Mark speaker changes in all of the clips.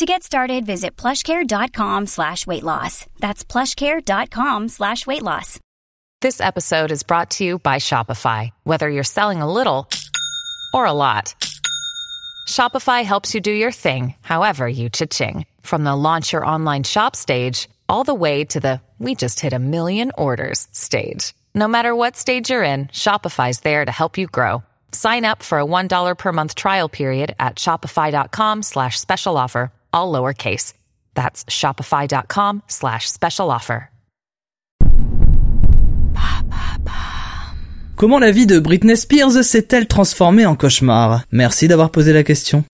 Speaker 1: To get started, visit plushcare.com slash weight loss. That's plushcare.com slash weight loss.
Speaker 2: This episode is brought to you by Shopify. Whether you're selling a little or a lot, Shopify helps you do your thing, however you cha-ching. From the launch your online shop stage, all the way to the we just hit a million orders stage. No matter what stage you're in, Shopify's there to help you grow. Sign up for a $1 per month trial period at shopify.com slash special offer, all lowercase. That's shopify.com slash special offer.
Speaker 3: Comment la vie de Britney Spears s'est-elle transformée en cauchemar? Merci d'avoir posé la question.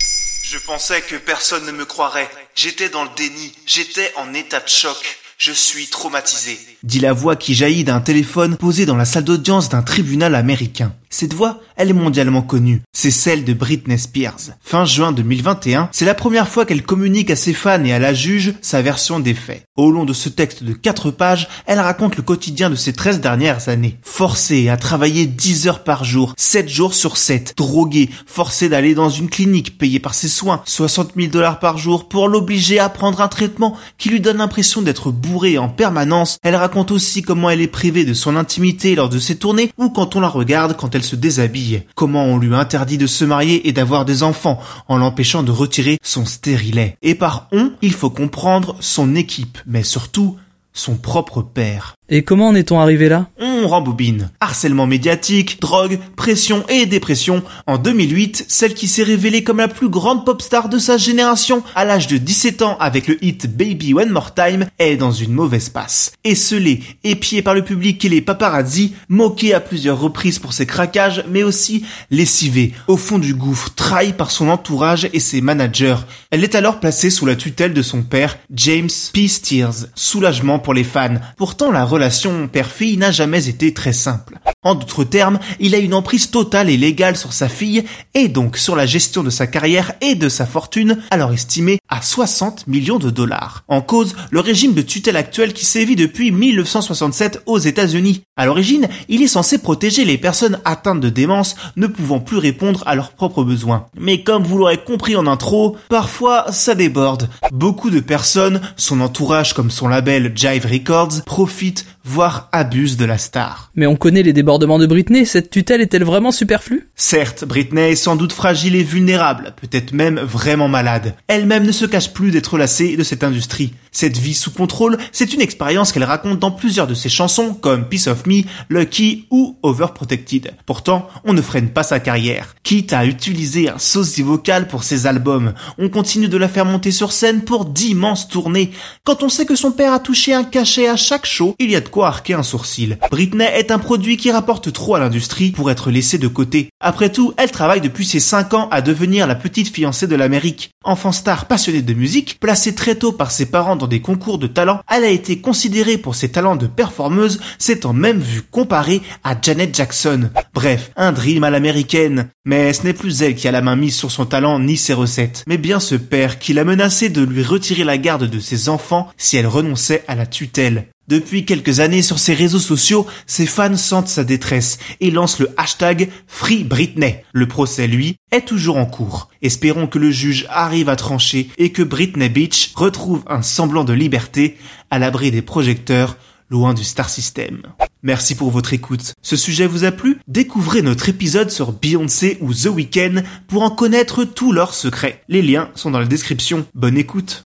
Speaker 4: Je pensais que personne ne me croirait. J'étais dans le déni. J'étais en état de choc. Je suis traumatisé. Dit la voix qui jaillit d'un téléphone posé dans la salle d'audience d'un tribunal américain. Cette voix, elle est mondialement connue. C'est celle de Britney Spears. Fin juin 2021, c'est la première fois qu'elle communique à ses fans et à la juge sa version des faits. Au long de ce texte de 4 pages, elle raconte le quotidien de ces 13 dernières années. Forcée à travailler 10 heures par jour, 7 jours sur 7, droguée, forcée d'aller dans une clinique payée par ses soins, 60 000 dollars par jour pour l'obliger à prendre un traitement qui lui donne l'impression d'être bourrée en permanence. Elle raconte aussi comment elle est privée de son intimité lors de ses tournées ou quand on la regarde quand elle se déshabille. Comment on lui interdit de se marier et d'avoir des enfants en l'empêchant de retirer son stérilet. Et par on, il faut comprendre son équipe, mais surtout son propre père.
Speaker 3: Et comment en est-on arrivé là?
Speaker 4: On rembobine. Harcèlement médiatique, drogue, pression et dépression. En 2008, celle qui s'est révélée comme la plus grande pop star de sa génération à l'âge de 17 ans avec le hit Baby One More Time est dans une mauvaise passe. Esselée, épiée par le public et les paparazzi, moquée à plusieurs reprises pour ses craquages, mais aussi lessivée, au fond du gouffre, trahie par son entourage et ses managers. Elle est alors placée sous la tutelle de son père, James P. Steers. Soulagement pour les fans. Pourtant, la relation père-fille n'a jamais été très simple. En d'autres termes, il a une emprise totale et légale sur sa fille et donc sur la gestion de sa carrière et de sa fortune, alors estimée à 60 millions de dollars. En cause, le régime de tutelle actuel qui sévit depuis 1967 aux États-Unis. À l'origine, il est censé protéger les personnes atteintes de démence ne pouvant plus répondre à leurs propres besoins. Mais comme vous l'aurez compris en intro, parfois ça déborde. Beaucoup de personnes, son entourage comme son label Jive Records, profitent voire abusent de la star.
Speaker 3: Mais on connaît les débordements de Britney, cette tutelle est-elle vraiment superflue?
Speaker 4: Certes, Britney est sans doute fragile et vulnérable, peut-être même vraiment malade. Elle-même ne se cache plus d'être lassée de cette industrie. Cette vie sous contrôle, c'est une expérience qu'elle raconte dans plusieurs de ses chansons comme Piece of Me, Lucky ou Overprotected. Pourtant, on ne freine pas sa carrière. Quitte à utiliser un sosie vocal pour ses albums, on continue de la faire monter sur scène pour d'immenses tournées. Quand on sait que son père a touché un cachet à chaque show, il y a de quoi arquer un sourcil. Britney est un produit qui rapporte trop à l'industrie pour être laissé de côté. Après tout, elle travaille depuis ses 5 ans à devenir la petite fiancée de l'Amérique. Enfant star passionnée de musique, placée très tôt par ses parents des concours de talent, elle a été considérée pour ses talents de performeuse, s'étant même vue comparée à Janet Jackson. Bref, un dream à l'américaine. Mais ce n'est plus elle qui a la main mise sur son talent ni ses recettes, mais bien ce père qui l'a menacé de lui retirer la garde de ses enfants si elle renonçait à la tutelle. Depuis quelques années sur ses réseaux sociaux, ses fans sentent sa détresse et lancent le hashtag Free Britney. Le procès, lui, est toujours en cours. Espérons que le juge arrive à trancher et que Britney Beach retrouve un semblant de liberté à l'abri des projecteurs, loin du star system. Merci pour votre écoute. Ce sujet vous a plu? Découvrez notre épisode sur Beyoncé ou The Weeknd pour en connaître tous leurs secrets. Les liens sont dans la description. Bonne écoute.